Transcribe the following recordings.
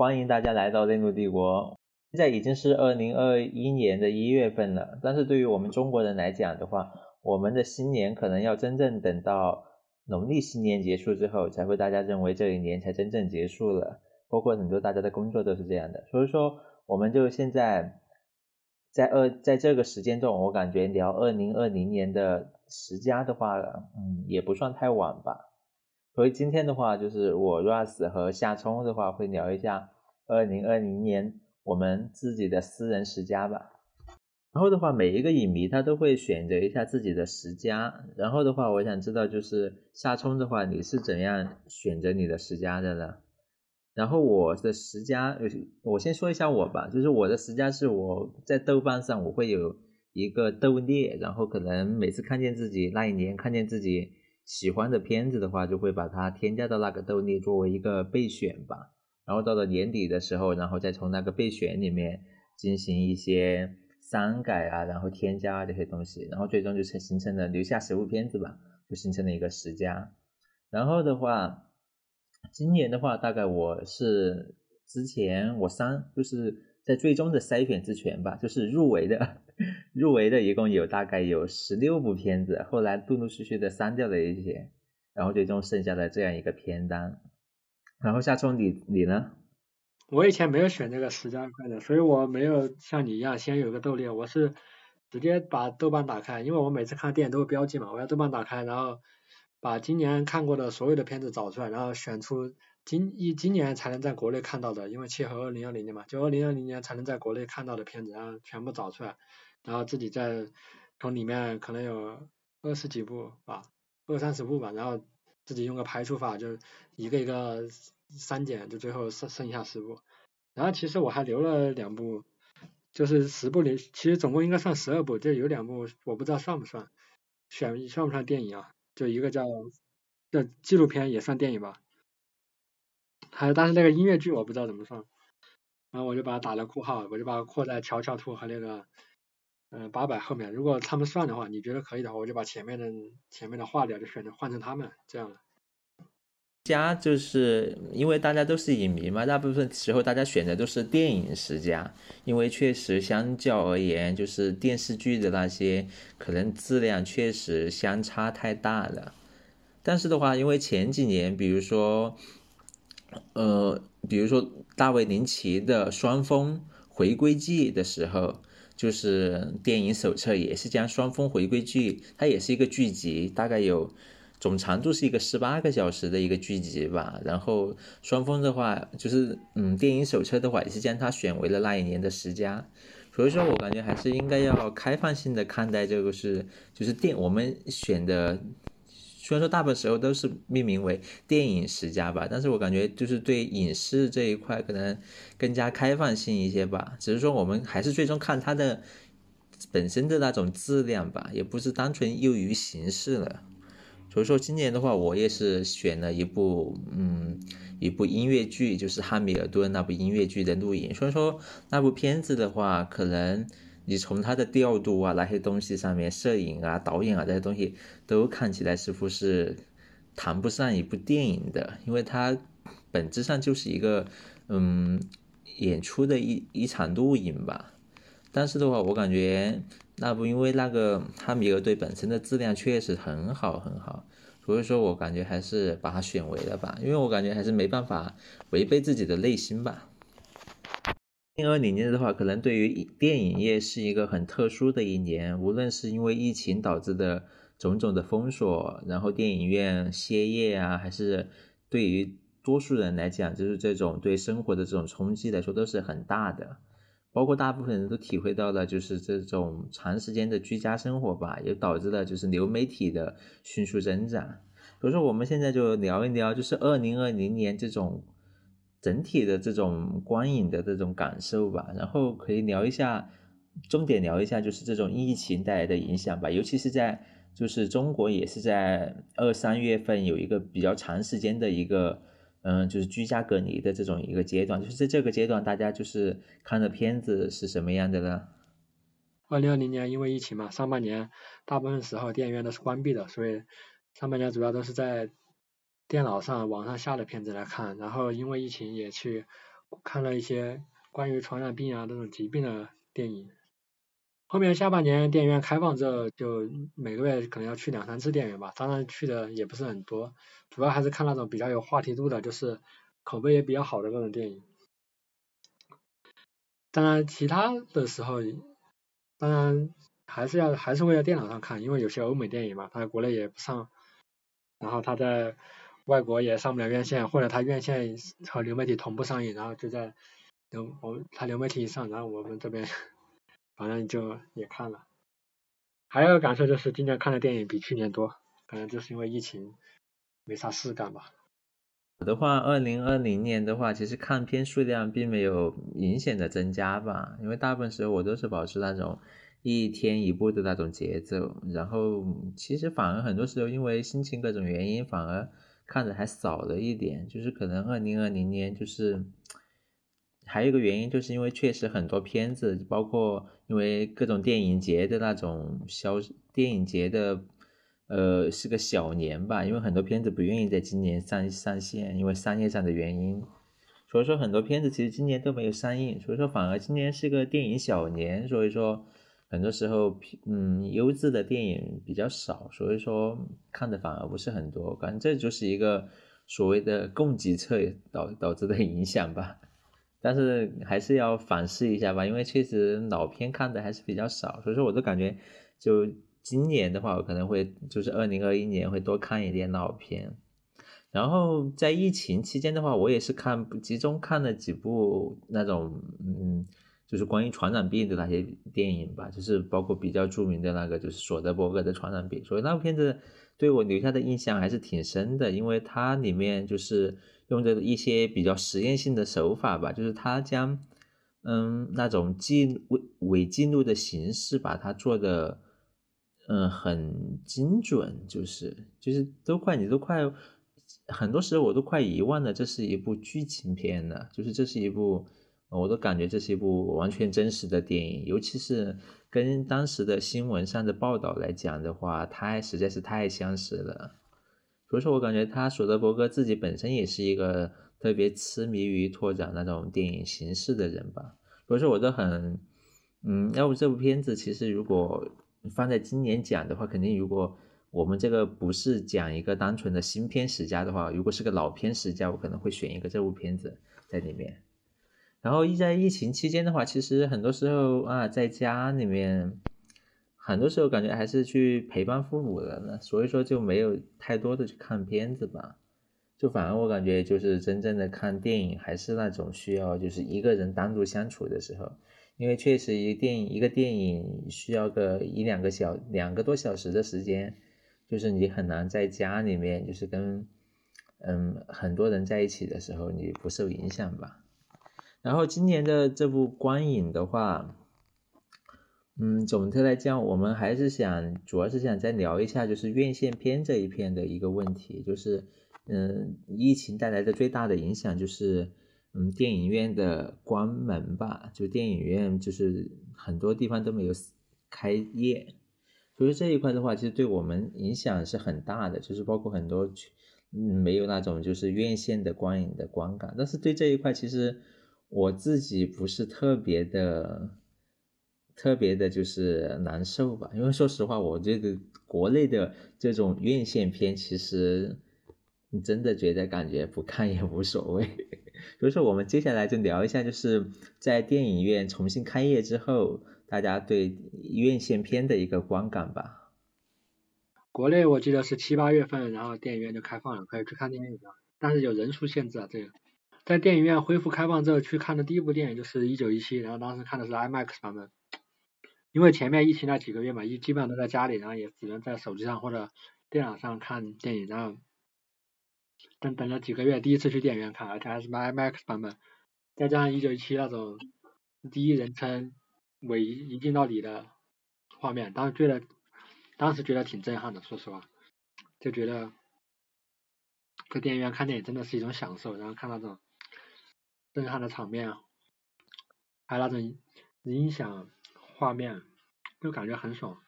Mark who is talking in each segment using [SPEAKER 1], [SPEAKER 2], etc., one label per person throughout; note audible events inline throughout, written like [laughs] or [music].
[SPEAKER 1] 欢迎大家来到内陆帝国。现在已经是二零二一年的一月份了，但是对于我们中国人来讲的话，我们的新年可能要真正等到农历新年结束之后，才会大家认为这一年才真正结束了。包括很多大家的工作都是这样的，所以说我们就现在在二在这个时间段，我感觉聊二零二零年的十佳的话，嗯，也不算太晚吧。所以今天的话，就是我 Russ 和夏冲的话，会聊一下二零二零年。我们自己的私人十佳吧，然后的话，每一个影迷他都会选择一下自己的十佳。然后的话，我想知道就是夏冲的话，你是怎样选择你的十佳的呢？然后我的十佳，我先说一下我吧，就是我的十佳是我在豆瓣上我会有一个豆列，然后可能每次看见自己那一年看见自己喜欢的片子的话，就会把它添加到那个豆列作为一个备选吧。然后到了年底的时候，然后再从那个备选里面进行一些删改啊，然后添加这些东西，然后最终就成形成了留下十部片子吧，就形成了一个十佳。然后的话，今年的话，大概我是之前我删，就是在最终的筛选之前吧，就是入围的，[laughs] 入围的一共有大概有十六部片子，后来陆陆续续的删掉了一些，然后最终剩下的这样一个片单。然后夏冲，你你呢？
[SPEAKER 2] 我以前没有选这个十佳快的，所以我没有像你一样先有个豆列，我是直接把豆瓣打开，因为我每次看电影都会标记嘛，我要豆瓣打开，然后把今年看过的所有的片子找出来，然后选出今一今年才能在国内看到的，因为切合二零二零年嘛，就二零二零年才能在国内看到的片子，然后全部找出来，然后自己再从里面可能有二十几部吧，二三十部吧，然后。自己用个排除法，就一个一个删减，就最后剩剩下十部。然后其实我还留了两部，就是十部里，其实总共应该算十二部，就有两部我不知道算不算，选算不算电影啊？就一个叫叫纪录片也算电影吧。还有但是那个音乐剧我不知道怎么算。然后我就把它打了括号，我就把它括在《乔乔兔》和那个。嗯，八百后面，如果他们算的话，你觉得可以的话，我就把前面的前面的划掉，就选择换成他们这样
[SPEAKER 1] 家。就是因为大家都是影迷嘛，大部分时候大家选的都是电影十佳，因为确实相较而言，就是电视剧的那些可能质量确实相差太大了。但是的话，因为前几年，比如说，呃，比如说大卫林奇的《双峰回归记》的时候。就是电影手册也是将双峰回归剧，它也是一个剧集，大概有总长度是一个十八个小时的一个剧集吧。然后双峰的话，就是嗯，电影手册的话也是将它选为了那一年的十佳。所以说我感觉还是应该要开放性的看待这个是，就是电我们选的。虽然说大部分时候都是命名为电影十佳吧，但是我感觉就是对影视这一块可能更加开放性一些吧。只是说我们还是最终看它的本身的那种质量吧，也不是单纯囿于形式了。所以说今年的话，我也是选了一部嗯一部音乐剧，就是汉密尔顿那部音乐剧的录影。所以说那部片子的话，可能。你从它的调度啊那些东西上面，摄影啊、导演啊这些东西，都看起来似乎是谈不上一部电影的，因为它本质上就是一个嗯演出的一一场录影吧。但是的话，我感觉那部因为那个哈米尔顿本身的质量确实很好很好，所以说我感觉还是把它选为了吧，因为我感觉还是没办法违背自己的内心吧。二零二零年的话，可能对于电影业是一个很特殊的一年，无论是因为疫情导致的种种的封锁，然后电影院歇业啊，还是对于多数人来讲，就是这种对生活的这种冲击来说都是很大的。包括大部分人都体会到了，就是这种长时间的居家生活吧，也导致了就是流媒体的迅速增长。所以说，我们现在就聊一聊，就是二零二零年这种。整体的这种观影的这种感受吧，然后可以聊一下，重点聊一下就是这种疫情带来的影响吧，尤其是在就是中国也是在二三月份有一个比较长时间的一个嗯就是居家隔离的这种一个阶段，就是在这个阶段大家就是看的片子是什么样的呢？
[SPEAKER 2] 二零二零年因为疫情嘛，上半年大部分时候电影院都是关闭的，所以上半年主要都是在。电脑上、网上下的片子来看，然后因为疫情也去看了一些关于传染病啊这种疾病的电影。后面下半年电影院开放之后，就每个月可能要去两三次电影院吧，当然去的也不是很多，主要还是看那种比较有话题度的，就是口碑也比较好的那种电影。当然其他的时候，当然还是要还是会在电脑上看，因为有些欧美电影嘛，它在国内也不上，然后它在外国也上不了院线，或者它院线和流媒体同步上映，然后就在流我它流媒体上，然后我们这边。[laughs] 反正就也看了，还有感受就是今年看的电影比去年多，可能就是因为疫情没啥事干吧。
[SPEAKER 1] 我的话，二零二零年的话，其实看片数量并没有明显的增加吧，因为大部分时候我都是保持那种一天一部的那种节奏，然后其实反而很多时候因为心情各种原因，反而看着还少了一点，就是可能二零二零年就是。还有一个原因，就是因为确实很多片子，包括因为各种电影节的那种销，电影节的，呃，是个小年吧，因为很多片子不愿意在今年上上线，因为商业上的原因，所以说很多片子其实今年都没有上映，所以说反而今年是个电影小年，所以说很多时候，嗯，优质的电影比较少，所以说看的反而不是很多，反正这就是一个所谓的供给侧导导致的影响吧。但是还是要反思一下吧，因为确实老片看的还是比较少，所以说我都感觉，就今年的话，我可能会就是二零二一年会多看一点老片。然后在疫情期间的话，我也是看集中看了几部那种嗯，就是关于传染病的那些电影吧，就是包括比较著名的那个就是索德伯格的传染病，所以那部片子对我留下的印象还是挺深的，因为它里面就是。用着一些比较实验性的手法吧，就是他将，嗯，那种记伪伪记录的形式，把它做的，嗯，很精准，就是就是都快你都快，很多时候我都快遗忘了这是一部剧情片了，就是这是一部，我都感觉这是一部完全真实的电影，尤其是跟当时的新闻上的报道来讲的话，它实在是太相似了。所以说，我感觉他索德伯格自己本身也是一个特别痴迷于拓展那种电影形式的人吧。所以说，我都很，嗯，要不这部片子其实如果放在今年讲的话，肯定如果我们这个不是讲一个单纯的新片十佳的话，如果是个老片十佳，我可能会选一个这部片子在里面。然后一，在疫情期间的话，其实很多时候啊，在家里面。很多时候感觉还是去陪伴父母的呢，所以说就没有太多的去看片子吧，就反而我感觉就是真正的看电影还是那种需要就是一个人单独相处的时候，因为确实一电影一个电影需要个一两个小两个多小时的时间，就是你很难在家里面就是跟嗯很多人在一起的时候你不受影响吧。然后今年的这部观影的话。嗯，总的来讲，我们还是想，主要是想再聊一下，就是院线片这一片的一个问题，就是，嗯，疫情带来的最大的影响就是，嗯，电影院的关门吧，就电影院就是很多地方都没有开业，所以这一块的话，其实对我们影响是很大的，就是包括很多，嗯，没有那种就是院线的观影的观感，但是对这一块，其实我自己不是特别的。特别的就是难受吧，因为说实话，我这个国内的这种院线片，其实你真的觉得感觉不看也无所谓。[laughs] 所以说，我们接下来就聊一下，就是在电影院重新开业之后，大家对院线片的一个观感吧。
[SPEAKER 2] 国内我记得是七八月份，然后电影院就开放了，可以去看电影了，但是有人数限制啊。这个在电影院恢复开放之后去看的第一部电影就是《一九一七》，然后当时看的是 IMAX 版本。因为前面疫情那几个月嘛，一基本上都在家里，然后也只能在手机上或者电脑上看电影，然后等等了几个月，第一次去电影院看，而且还是 IMAX 版本，再加上一九一七那种第一人称尾一镜到底的画面，当时觉得当时觉得挺震撼的，说实话，就觉得在电影院看电影真的是一种享受，然后看那种震撼的场面，还有那种音响。画面就感觉很爽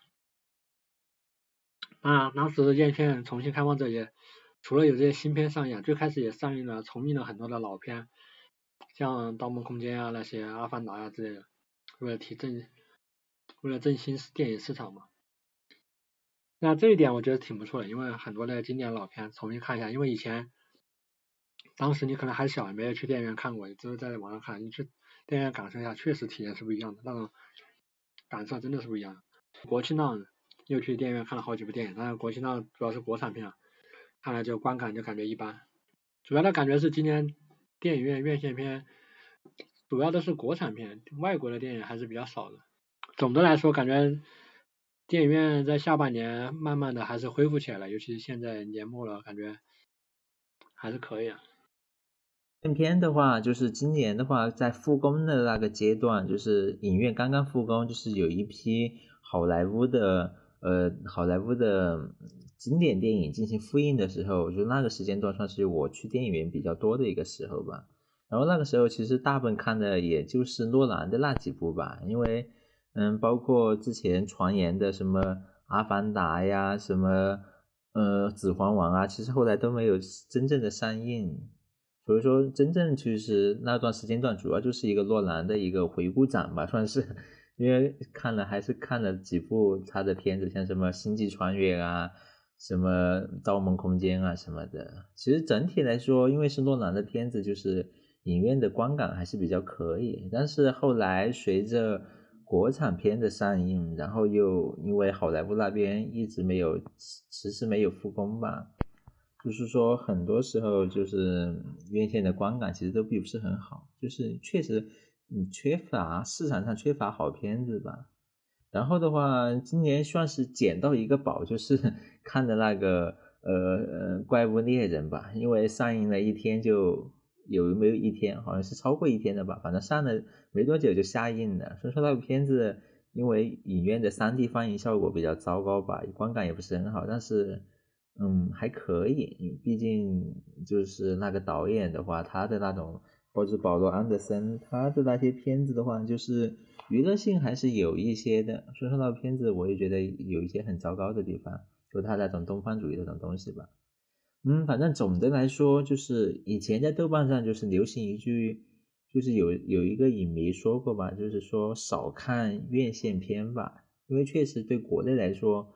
[SPEAKER 2] 啊！当时院线重新开放这些，除了有这些新片上映，最开始也上映了重映了很多的老片，像《盗梦空间》啊那些《阿凡达》呀之类的，为了提振，为了振兴电影市场嘛。那这一点我觉得挺不错的，因为很多的经典老片重新看一下，因为以前当时你可能还小，没有去电影院看过，只有在网上看，你去电影院感受一下，确实体验是不一样的，那种感受真的是不一样。国庆档又去电影院看了好几部电影，但是国庆档主要是国产片，看了就观感就感觉一般。主要的感觉是今年电影院院线片主要都是国产片，外国的电影还是比较少的。总的来说，感觉。电影院在下半年慢慢的还是恢复起来了，尤其现在年末了，感觉还是可以啊。
[SPEAKER 1] 影片的话，就是今年的话，在复工的那个阶段，就是影院刚刚复工，就是有一批好莱坞的呃好莱坞的经典电影进行复印的时候，就那个时间段算是我去电影院比较多的一个时候吧。然后那个时候其实大部分看的也就是诺兰的那几部吧，因为。嗯，包括之前传言的什么《阿凡达》呀，什么呃《指环王》啊，其实后来都没有真正的上映。所以说，真正其实那段时间段主要就是一个诺兰的一个回顾展吧，算是。因为看了还是看了几部他的片子，像什么《星际穿越》啊，什么《盗梦空间》啊什么的。其实整体来说，因为是诺兰的片子，就是影院的观感还是比较可以。但是后来随着国产片的上映，然后又因为好莱坞那边一直没有迟迟没有复工吧，就是说很多时候就是院线的观感其实都并不是很好，就是确实你缺乏市场上缺乏好片子吧。然后的话，今年算是捡到一个宝，就是 [laughs] 看的那个呃呃怪物猎人吧，因为上映了一天就。有没有一天，好像是超过一天的吧，反正上了没多久就下映了。所以说那部片子，因为影院的 3D 放映效果比较糟糕吧，观感也不是很好，但是嗯还可以，毕竟就是那个导演的话，他的那种，或者保罗安德森他的那些片子的话，就是娱乐性还是有一些的。所以说那片子我也觉得有一些很糟糕的地方，就他那种东方主义那种东西吧。嗯，反正总的来说，就是以前在豆瓣上就是流行一句，就是有有一个影迷说过吧，就是说少看院线片吧，因为确实对国内来说，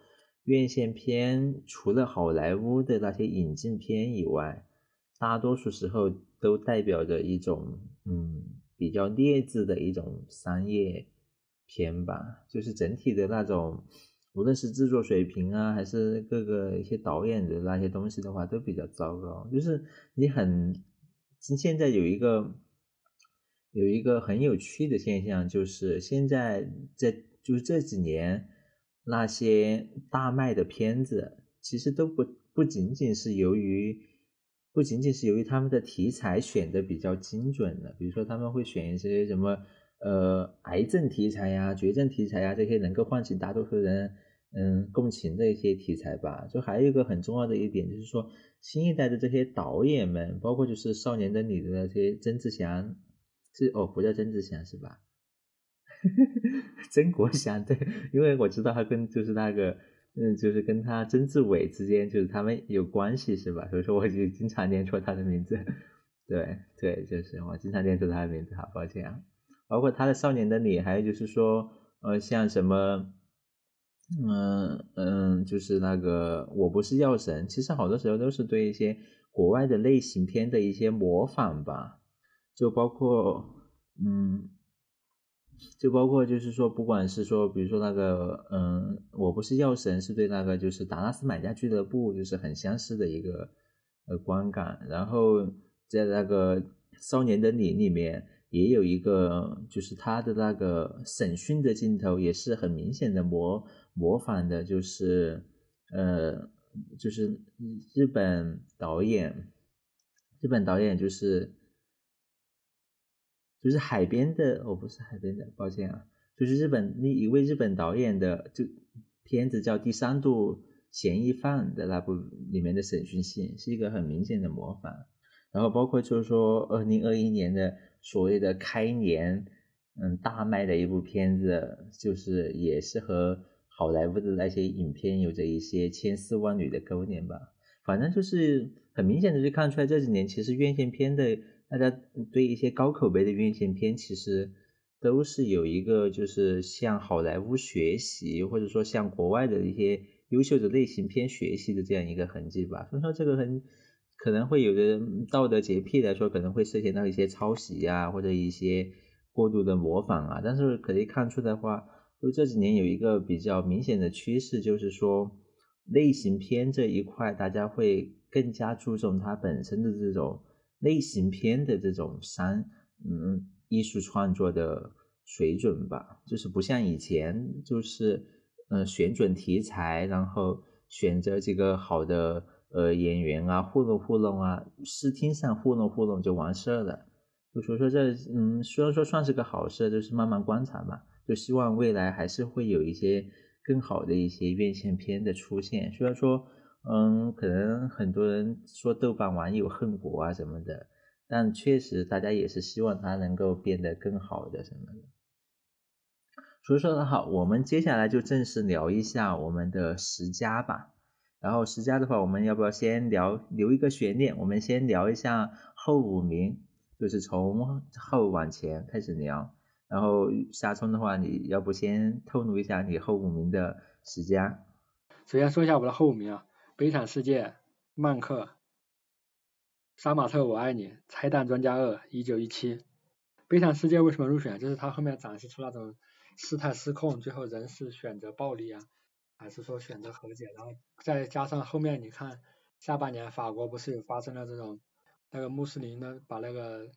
[SPEAKER 1] 院线片除了好莱坞的那些引进片以外，大多数时候都代表着一种嗯比较劣质的一种商业片吧，就是整体的那种。无论是制作水平啊，还是各个一些导演的那些东西的话，都比较糟糕。就是你很，现在有一个有一个很有趣的现象，就是现在在就是这几年那些大卖的片子，其实都不不仅仅是由于不仅仅是由于他们的题材选的比较精准的，比如说他们会选一些什么呃癌症题材呀、绝症题材呀这些能够唤起大多数人。嗯，共情的一些题材吧。就还有一个很重要的一点，就是说新一代的这些导演们，包括就是《少年的你》的那些曾志祥，是哦，不叫曾志祥是吧？[laughs] 曾国祥对，因为我知道他跟就是那个，嗯，就是跟他曾志伟之间就是他们有关系是吧？所以说我就经常念错他的名字。对对，就是我经常念错他的名字，好抱歉啊。包括他的《少年的你》，还有就是说，呃，像什么。嗯嗯，就是那个我不是药神，其实好多时候都是对一些国外的类型片的一些模仿吧，就包括嗯，就包括就是说，不管是说，比如说那个嗯，我不是药神，是对那个就是达拉斯买家俱乐部就是很相似的一个呃观感，然后在那个少年的你里面。也有一个，就是他的那个审讯的镜头，也是很明显的模模仿的，就是呃，就是日本导演，日本导演就是就是海边的，哦，不是海边的，抱歉啊，就是日本那一位日本导演的就片子叫《第三度嫌疑犯》的那部里面的审讯戏，是一个很明显的模仿。然后包括就是说，二零二一年的。所谓的开年，嗯，大卖的一部片子，就是也是和好莱坞的那些影片有着一些千丝万缕的勾连吧。反正就是很明显的就看出来，这几年其实院线片的大家对一些高口碑的院线片，其实都是有一个就是向好莱坞学习，或者说向国外的一些优秀的类型片学习的这样一个痕迹吧。所以说这个很可能会有的人道德洁癖来说，可能会涉及到一些抄袭啊，或者一些过度的模仿啊。但是可以看出的话，就这几年有一个比较明显的趋势，就是说类型片这一块，大家会更加注重它本身的这种。类型片的这种商嗯艺术创作的水准吧，就是不像以前，就是嗯选准题材，然后选择几个好的呃演员啊糊弄糊弄啊，视听上糊弄糊弄就完事儿了。就所以说这嗯虽然说算是个好事，就是慢慢观察吧，就希望未来还是会有一些更好的一些院线片的出现。虽然说。嗯，可能很多人说豆瓣网友恨国啊什么的，但确实大家也是希望它能够变得更好的什么的。所以说的好，我们接下来就正式聊一下我们的十佳吧。然后十佳的话，我们要不要先聊留一个悬念？我们先聊一下后五名，就是从后往前开始聊。然后夏冲的话，你要不先透露一下你后五名的十佳？
[SPEAKER 2] 首先说一下我的后五名啊。悲惨世界、曼克、杀马特我爱你、拆弹专家二、一九一七。悲惨世界为什么入选？就是它后面展示出那种事态失控，最后人是选择暴力啊，还是说选择和解？然后再加上后面你看下半年法国不是有发生了这种那个穆斯林呢把那个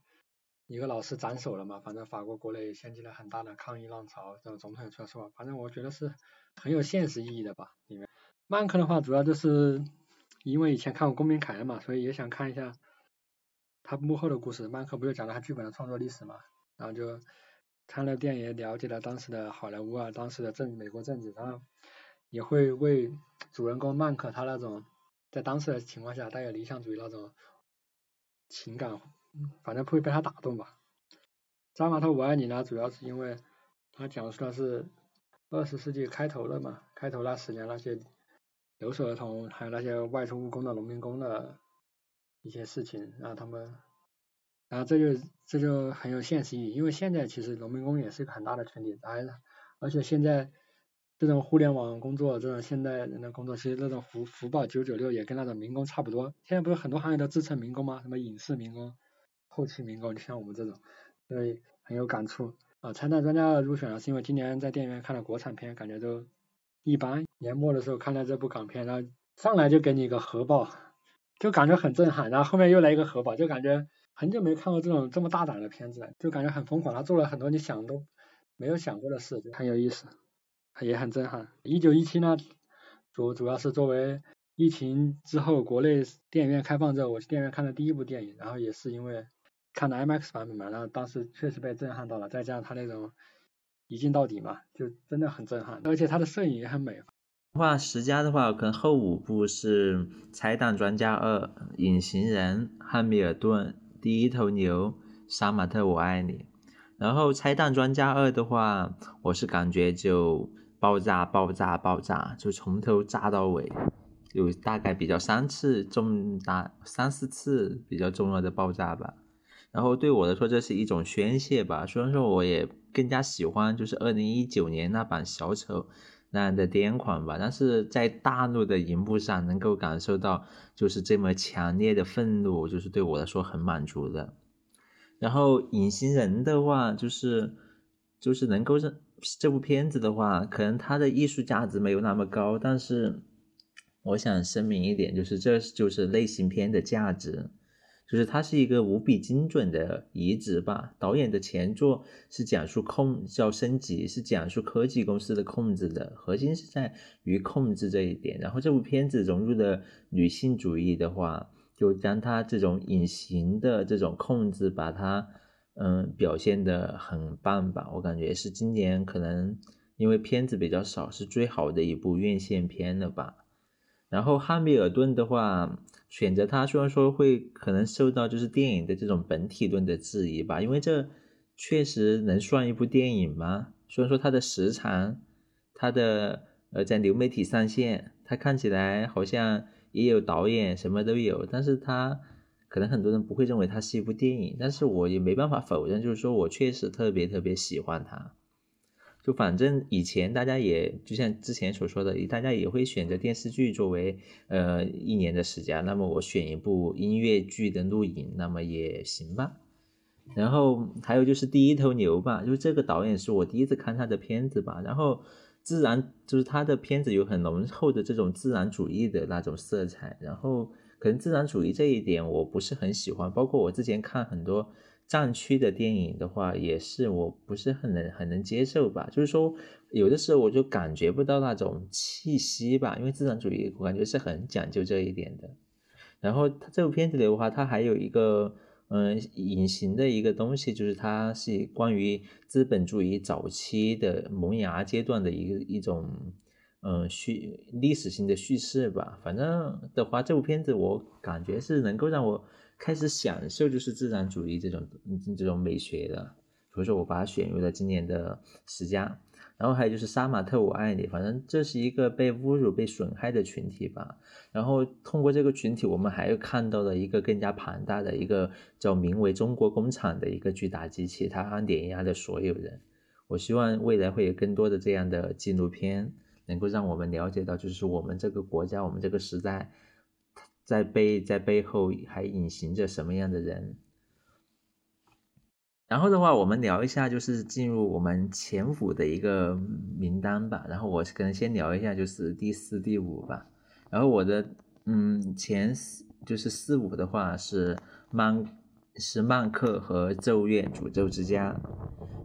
[SPEAKER 2] 一个老师斩首了嘛？反正法国国内掀起了很大的抗议浪潮，这种总统也出来说，反正我觉得是很有现实意义的吧，里面。曼克的话，主要就是因为以前看过《公民凯恩》嘛，所以也想看一下他幕后的故事。曼克不就讲了他剧本的创作历史嘛，然后就看了电影，了解了当时的好莱坞啊，当时的政美国政治，然后也会为主人公曼克他那种在当时的情况下带有理想主义那种情感，反正会被他打动吧。扎马特我爱你呢，主要是因为他讲述的是二十世纪开头的嘛，开头那十年那些。留守儿童，还有那些外出务工的农民工的一些事情，让他们，然后这就这就很有现实意义，因为现在其实农民工也是一个很大的群体，而而且现在这种互联网工作，这种现代人的工作，其实那种福福报九九六也跟那种民工差不多。现在不是很多行业都自称民工吗？什么影视民工、后期民工，就像我们这种，所以很有感触。啊，拆弹专家入选了，是因为今年在电影院看了国产片，感觉都。一般年末的时候看到这部港片，然后上来就给你一个核爆，就感觉很震撼，然后后面又来一个核爆，就感觉很久没看过这种这么大胆的片子了，就感觉很疯狂。他做了很多你想都没有想过的事，很有意思，也很震撼。一九一七呢，主主要是作为疫情之后国内电影院开放之后，我去电影院看的第一部电影，然后也是因为看的 IMAX 版本嘛，然后当时确实被震撼到了，再加上他那种。一镜到底嘛，就真的很震撼，而且他的摄影也很美。
[SPEAKER 1] 话十佳的话，可能后五部是《拆弹专家二》《隐形人》《汉密尔顿》《第一头牛》《杀马特我爱你》。然后《拆弹专家二》的话，我是感觉就爆炸、爆炸、爆炸，就从头炸到尾，有大概比较三次重大、三四次比较重要的爆炸吧。然后对我来说，这是一种宣泄吧。虽然说我也更加喜欢就是二零一九年那版小丑那样的癫狂吧，但是在大陆的荧幕上能够感受到就是这么强烈的愤怒，就是对我来说很满足的。然后隐形人的话，就是就是能够认这部片子的话，可能它的艺术价值没有那么高，但是我想声明一点，就是这就是类型片的价值。就是它是一个无比精准的移植吧。导演的前作是讲述控叫升级，是讲述科技公司的控制的，核心是在于控制这一点。然后这部片子融入的女性主义的话，就将它这种隐形的这种控制，把它嗯表现的很棒吧。我感觉是今年可能因为片子比较少，是最好的一部院线片了吧。然后汉密尔顿的话。选择他，虽然说会可能受到就是电影的这种本体论的质疑吧，因为这确实能算一部电影吗？虽然说它的时长，它的呃在流媒体上线，它看起来好像也有导演什么都有，但是它可能很多人不会认为它是一部电影，但是我也没办法否认，就是说我确实特别特别喜欢它。就反正以前大家也就像之前所说的，大家也会选择电视剧作为呃一年的时间，那么我选一部音乐剧的录影，那么也行吧。然后还有就是第一头牛吧，就是这个导演是我第一次看他的片子吧。然后自然就是他的片子有很浓厚的这种自然主义的那种色彩，然后可能自然主义这一点我不是很喜欢。包括我之前看很多战区的电影的话，也是我不是很能很能接受吧。就是说有的时候我就感觉不到那种气息吧，因为自然主义我感觉是很讲究这一点的。然后他这部片子里的话，它还有一个。嗯，隐形的一个东西就是它是关于资本主义早期的萌芽阶段的一个一种嗯叙历史性的叙事吧。反正的话，这部片子我感觉是能够让我开始享受就是自然主义这种这种美学的，所以说我把它选入了今年的十佳。然后还有就是杀马特，我爱你。反正这是一个被侮辱、被损害的群体吧。然后通过这个群体，我们还有看到了一个更加庞大的一个叫名为中国工厂的一个巨大机器，它碾压了所有人。我希望未来会有更多的这样的纪录片，能够让我们了解到，就是我们这个国家、我们这个时代，在背在背后还隐形着什么样的人。然后的话，我们聊一下，就是进入我们前五的一个名单吧。然后我可能先聊一下，就是第四、第五吧。然后我的嗯前四就是四五的话是曼是曼克和咒怨诅咒之家。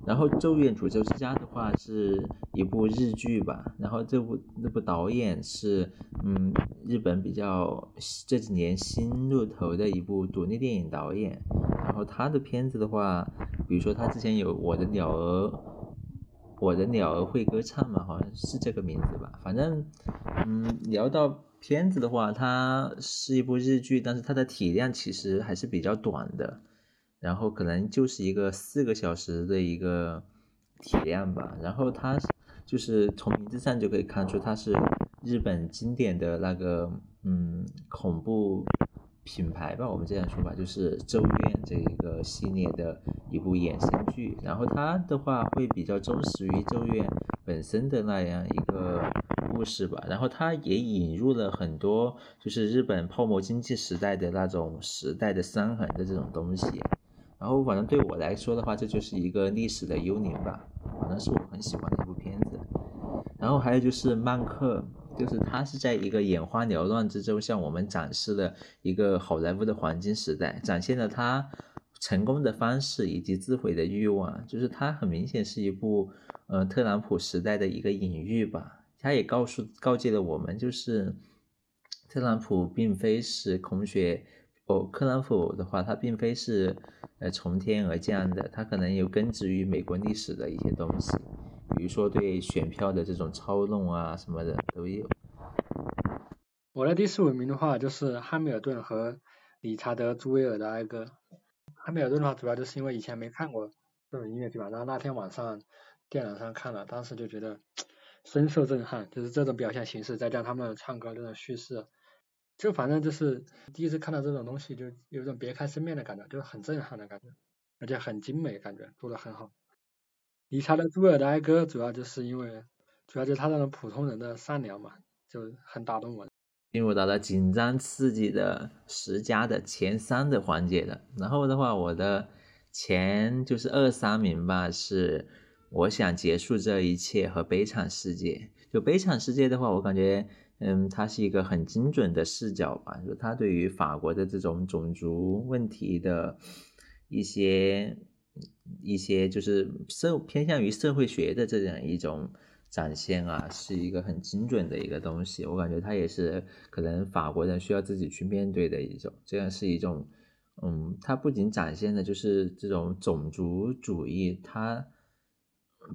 [SPEAKER 1] 然后咒怨诅咒之家的话是一部日剧吧。然后这部那部导演是嗯日本比较这几年新入头的一部独立电影导演。然后他的片子的话。比如说，他之前有《我的鸟儿》，我的鸟儿会歌唱嘛，好像是这个名字吧。反正，嗯，聊到片子的话，它是一部日剧，但是它的体量其实还是比较短的，然后可能就是一个四个小时的一个体量吧。然后它就是从名字上就可以看出，它是日本经典的那个嗯恐怖。品牌吧，我们这样说吧，就是《咒怨》这一个系列的一部衍生剧，然后它的话会比较忠实于《咒怨》本身的那样一个故事吧，然后它也引入了很多就是日本泡沫经济时代的那种时代的伤痕的这种东西，然后反正对我来说的话，这就是一个历史的幽灵吧，反正是我很喜欢的一部片子，然后还有就是曼克。就是他是在一个眼花缭乱之中，向我们展示了一个好莱坞的黄金时代，展现了他成功的方式以及自毁的欲望。就是他很明显是一部，呃，特朗普时代的一个隐喻吧。他也告诉告诫了我们，就是特朗普并非是空穴，哦，特朗普的话，他并非是呃从天而降的，他可能有根植于美国历史的一些东西。比如说对选票的这种操弄啊什么的都有。
[SPEAKER 2] 我的第四五名的话就是汉密尔顿和理查德·朱维尔的哀歌。汉密尔顿的话主要就是因为以前没看过这种音乐剧嘛，然后那天晚上电脑上看了，当时就觉得 [tsk] 深受震撼，就是这种表现形式再加上他们唱歌这种叙事，就反正就是第一次看到这种东西就有种别开生面的感觉，就是很震撼的感觉，而且很精美，感觉做的很好。理查德·朱尔的哀歌主要就是因为，主要就是他那种普通人的善良嘛，就很打动我。
[SPEAKER 1] 进入到了紧张刺激的十佳的前三的环节了。然后的话，我的前就是二三名吧，是我想结束这一切和悲惨世界。就悲惨世界的话，我感觉，嗯，他是一个很精准的视角吧，就他对于法国的这种种族问题的一些。一些就是社偏向于社会学的这样一种展现啊，是一个很精准的一个东西。我感觉他也是可能法国人需要自己去面对的一种，这样是一种，嗯，他不仅展现的就是这种种族主义，他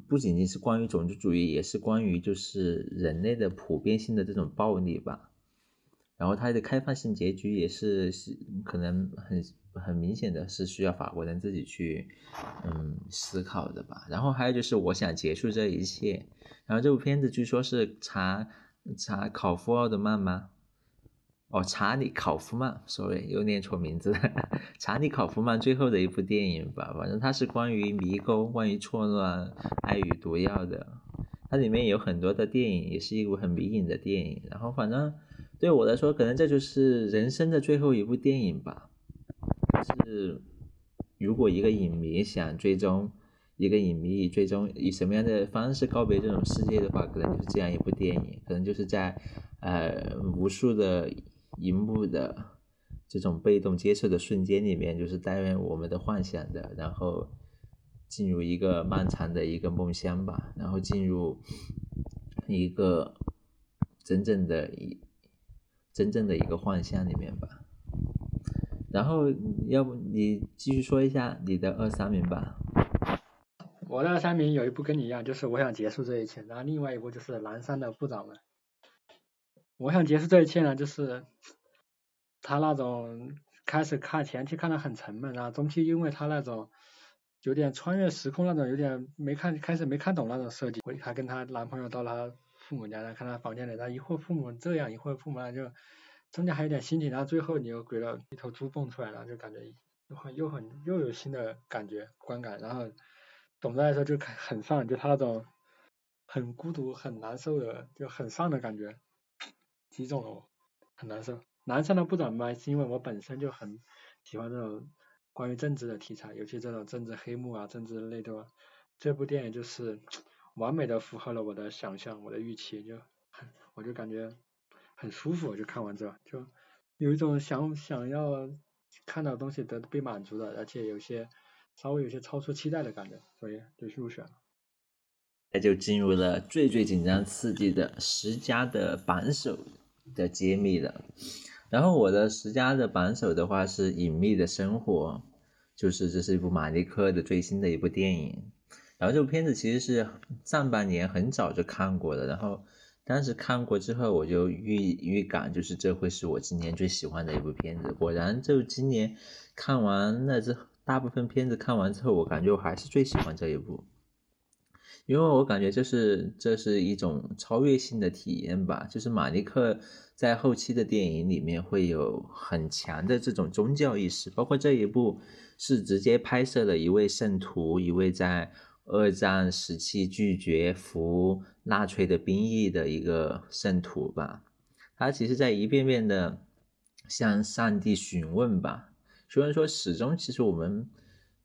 [SPEAKER 1] 不仅仅是关于种族主义，也是关于就是人类的普遍性的这种暴力吧。然后它的开放性结局也是可能很。很明显的是需要法国人自己去，嗯，思考的吧。然后还有就是我想结束这一切。然后这部片子据说是查查考夫奥德曼吗？哦，查理考夫曼，sorry，又念错名字了。[laughs] 查理考夫曼最后的一部电影吧，反正它是关于迷宫、关于错乱、爱与毒药的。它里面有很多的电影，也是一部很迷影的电影。然后反正对我来说，可能这就是人生的最后一部电影吧。是，如果一个影迷想最终，一个影迷最终以什么样的方式告别这种世界的话，可能就是这样一部电影，可能就是在呃无数的。荧幕的这种被动接受的瞬间里面，就是带入我们的幻想的，然后进入一个漫长的一个梦乡吧，然后进入一个真正的、一真正的一个幻象里面吧。然后，要不你继续说一下你的二三名吧。
[SPEAKER 2] 我的二三名有一部跟你一样，就是我想结束这一切，然后另外一部就是南山的部长们。我想结束这一切呢，就是他那种开始看前期看的很沉闷，然后中期因为他那种有点穿越时空那种，有点没看开始没看懂那种设计。她跟她男朋友到了父母家，然后看他房间里，然后一会儿父母这样，一会儿父母那就中间还有点心情，然后最后你又给了一头猪蹦出来，然后就感觉又很又很又有新的感觉观感，然后总的来说就很很丧，就他那种很孤独很难受的就很丧的感觉。击中了我，很难受。男生的不转麦是因为我本身就很喜欢这种关于政治的题材，尤其这种政治黑幕啊、政治内斗啊。这部电影就是 [tsk] 完美的符合了我的想象、我的预期，就很我就感觉很舒服。就看完之后，就有一种想想要看到东西得被满足的，而且有些稍微有些超出期待的感觉，所以就入选了。
[SPEAKER 1] 那就进入了最最紧张刺激的十佳的榜首。的揭秘的，然后我的十佳的榜首的话是《隐秘的生活》，就是这是一部马利克的最新的一部电影。然后这部片子其实是上半年很早就看过的，然后当时看过之后我就预预感，就是这会是我今年最喜欢的一部片子。果然，就今年看完了这大部分片子看完之后，我感觉我还是最喜欢这一部。因为我感觉这是这是一种超越性的体验吧，就是马尼克在后期的电影里面会有很强的这种宗教意识，包括这一部是直接拍摄了一位圣徒，一位在二战时期拒绝服纳粹的兵役的一个圣徒吧，他其实在一遍遍的向上帝询问吧，虽然说始终其实我们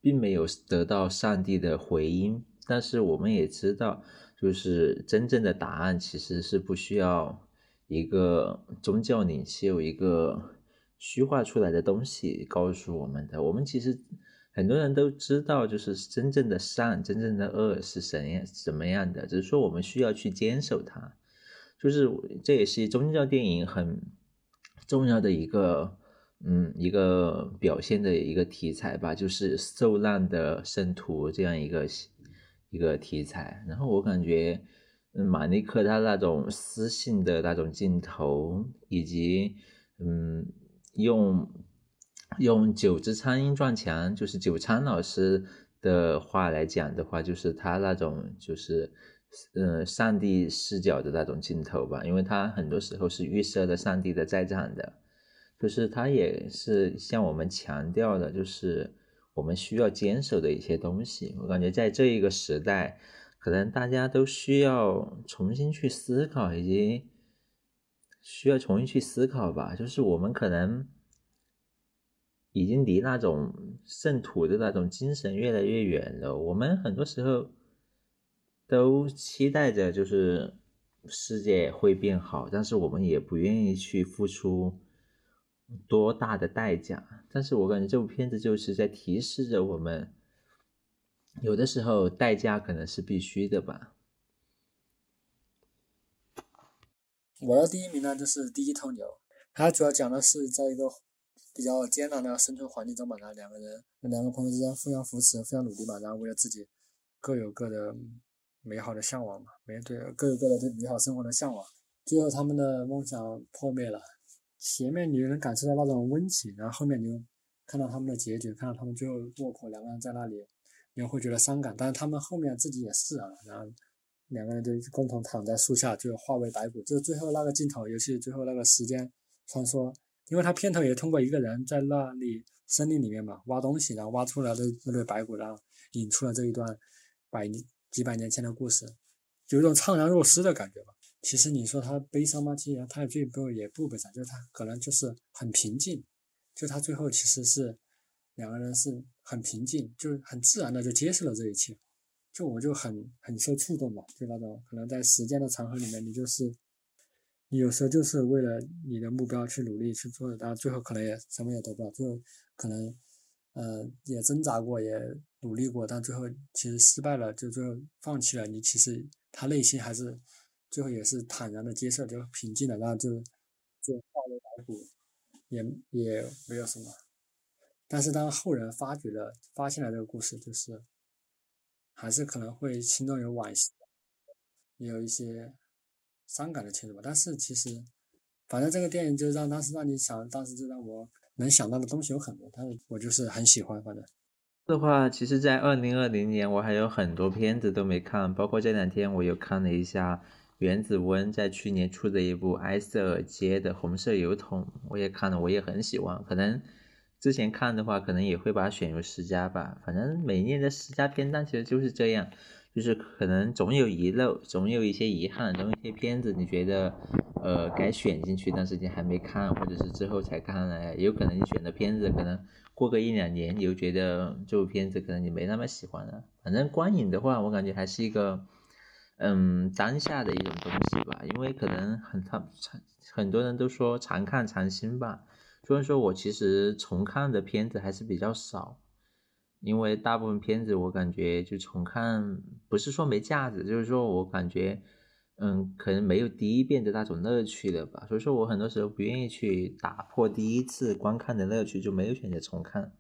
[SPEAKER 1] 并没有得到上帝的回音。但是我们也知道，就是真正的答案其实是不需要一个宗教领袖、一个虚化出来的东西告诉我们的。我们其实很多人都知道，就是真正的善、真正的恶是怎样、怎么样的，只是说我们需要去坚守它。就是这也是宗教电影很重要的一个，嗯，一个表现的一个题材吧，就是受难的圣徒这样一个。一个题材，然后我感觉，嗯，马尼克他那种私信的那种镜头，以及，嗯，用用九只苍蝇撞墙，就是九苍老师的话来讲的话，就是他那种就是，嗯，上帝视角的那种镜头吧，因为他很多时候是预设的上帝的在场的，就是他也是向我们强调的，就是。我们需要坚守的一些东西，我感觉在这一个时代，可能大家都需要重新去思考，以及需要重新去思考吧。就是我们可能已经离那种圣徒的那种精神越来越远了。我们很多时候都期待着，就是世界会变好，但是我们也不愿意去付出。多大的代价？但是我感觉这部片子就是在提示着我们，有的时候代价可能是必须的吧。
[SPEAKER 2] 我的第一名呢，就是《第一头牛》，它主要讲的是在一个比较艰难的生存环境中嘛，然后两个人、两个朋友之间互相扶持、互相努力嘛，然后为了自己各有各的美好的向往嘛，面对各有各的对美好生活的向往，最后他们的梦想破灭了。前面你能感受到那种温情，然后后面你又看到他们的结局，看到他们最后落魄，两个人在那里，你会觉得伤感。但是他们后面自己也是啊，然后两个人就共同躺在树下，就化为白骨。就最后那个镜头，尤其最后那个时间穿梭，因为他片头也通过一个人在那里森林里面嘛挖东西，然后挖出了那那堆白骨，然后引出了这一段百几百年前的故事，有一种怅然若失的感觉吧。其实你说他悲伤吗？其实他最后也不悲伤，就是他可能就是很平静，就他最后其实是两个人是很平静，就很自然的就接受了这一切。就我就很很受触动吧，就那种可能在时间的长河里面，你就是你有时候就是为了你的目标去努力去做，但最后可能也什么也得不到，最后可能呃也挣扎过，也努力过，但最后其实失败了，就最后放弃了。你其实他内心还是最后也是坦然的接受，就平静了，然后就就化为白骨，也也没有什么。但是当后人发掘了、发现了这个故事，就是。还是可能会心中有惋惜，也有一些伤感的情绪吧。但是其实，反正这个电影就让当时让你想，当时就让我能想到的东西有很多，但是我就是很喜欢。反正
[SPEAKER 1] 的话，其实，在二零二零年我还有很多片子都没看，包括这两天我又看了一下原子温在去年出的一部埃塞尔街的红色油桶，我也看了，我也很喜欢。可能。之前看的话，可能也会把它选入十佳吧。反正每年的十佳片单其实就是这样，就是可能总有遗漏，总有一些遗憾，总有一些片子你觉得呃该选进去，但是你还没看，或者是之后才看了，有可能你选的片子可能过个一两年，你又觉得这部片子可能你没那么喜欢了。反正观影的话，我感觉还是一个嗯当下的一种东西吧，因为可能很常很多人都说常看常新吧。所以说我其实重看的片子还是比较少，因为大部分片子我感觉就重看不是说没价值，就是说我感觉，嗯，可能没有第一遍的那种乐趣了吧。所以说我很多时候不愿意去打破第一次观看的乐趣，就没有选择重看。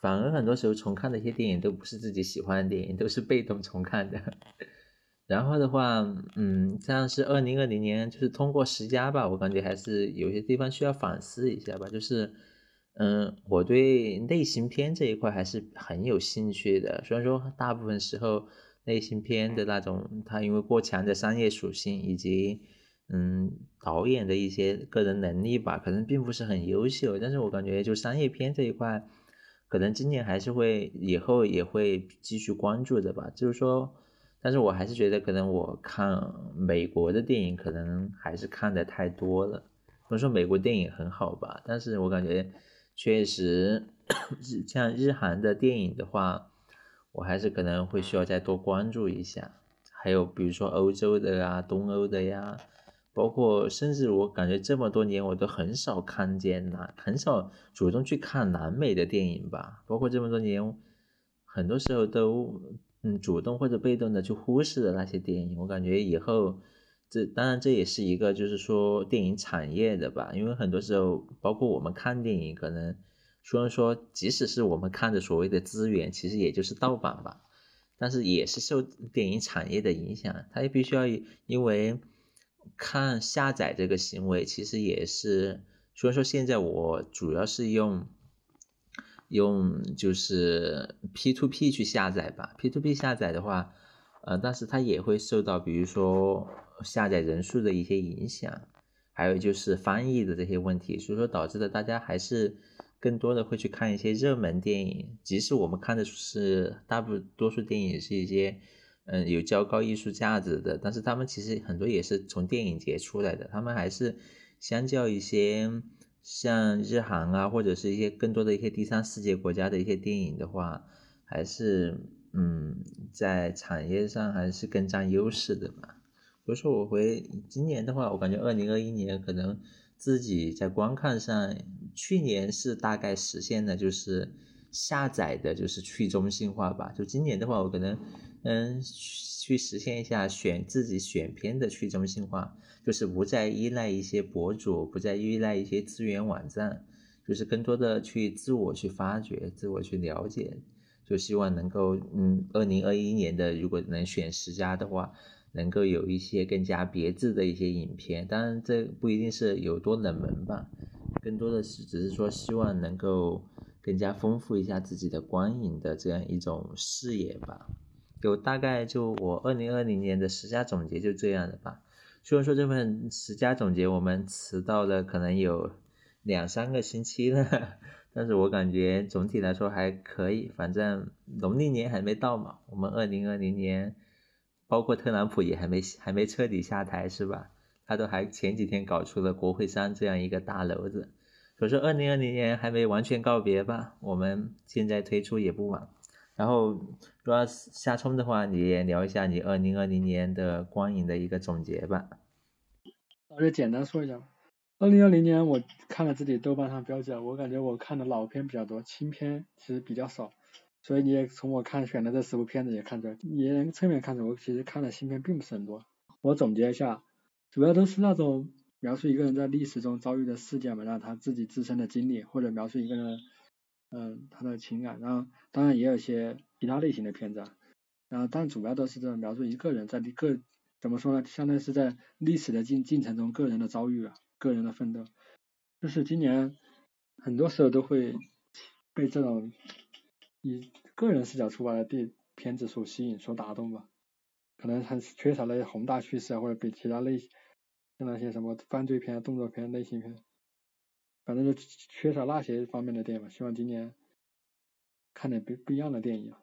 [SPEAKER 1] 反而很多时候重看的一些电影都不是自己喜欢的电影，都是被动重看的。然后的话，嗯，像是二零二零年，就是通过十佳吧，我感觉还是有些地方需要反思一下吧。就是，嗯，我对类型片这一块还是很有兴趣的。虽然说大部分时候类型片的那种，它因为过强的商业属性以及，嗯，导演的一些个人能力吧，可能并不是很优秀。但是我感觉就商业片这一块，可能今年还是会，以后也会继续关注的吧。就是说。但是我还是觉得，可能我看美国的电影，可能还是看的太多了。不是说美国电影很好吧，但是我感觉确实，像日韩的电影的话，我还是可能会需要再多关注一下。还有比如说欧洲的呀、东欧的呀，包括甚至我感觉这么多年我都很少看见南，很少主动去看南美的电影吧。包括这么多年，很多时候都。嗯，主动或者被动的去忽视的那些电影，我感觉以后这当然这也是一个就是说电影产业的吧，因为很多时候包括我们看电影，可能虽然说即使是我们看的所谓的资源，其实也就是盗版吧，但是也是受电影产业的影响，它也必须要因为看下载这个行为，其实也是虽然说现在我主要是用。用就是 P to P 去下载吧，P to P 下载的话，呃，但是它也会受到比如说下载人数的一些影响，还有就是翻译的这些问题，所以说导致的大家还是更多的会去看一些热门电影，即使我们看的是大部多数电影是一些嗯有较高艺术价值的，但是他们其实很多也是从电影节出来的，他们还是相较一些。像日韩啊，或者是一些更多的一些第三世界国家的一些电影的话，还是嗯，在产业上还是更占优势的嘛。比如说我回今年的话，我感觉二零二一年可能自己在观看上，去年是大概实现了就是下载的就是去中心化吧。就今年的话，我可能嗯去实现一下选自己选片的去中心化。就是不再依赖一些博主，不再依赖一些资源网站，就是更多的去自我去发掘、自我去了解，就希望能够，嗯，二零二一年的如果能选十佳的话，能够有一些更加别致的一些影片。当然，这不一定是有多冷门吧，更多的是只是说希望能够更加丰富一下自己的观影的这样一种视野吧。就大概就我二零二零年的十佳总结就这样的吧。虽然说这份十佳总结我们迟到了可能有两三个星期了，但是我感觉总体来说还可以。反正农历年还没到嘛，我们二零二零年，包括特朗普也还没还没彻底下台是吧？他都还前几天搞出了国会山这样一个大楼子，可是二零二零年还没完全告别吧？我们现在推出也不晚。然后，如果下冲的话，你也聊一下你二零二零年的光影的一个总结吧。
[SPEAKER 2] 我就简单说一下。二零二零年我看了自己豆瓣上标记，我感觉我看的老片比较多，新片其实比较少。所以你也从我看选的这十部片子也看出来，也能侧面看出我其实看的新片并不是很多。我总结一下，主要都是那种描述一个人在历史中遭遇的事件嘛，让他自己自身的经历，或者描述一个人。嗯，他的情感，然后当然也有一些其他类型的片子，然后但主要都是在描述一个人在一个怎么说呢，相当于是在历史的进进程中个人的遭遇啊，个人的奋斗，就是今年很多时候都会被这种以个人视角出发的电片子所吸引、所打动吧，可能还是缺少了宏大叙事啊，或者比其他类像那些什么犯罪片、动作片类型片。反正就缺少那些方面的电影吧，希望今年看点不不一样的电影。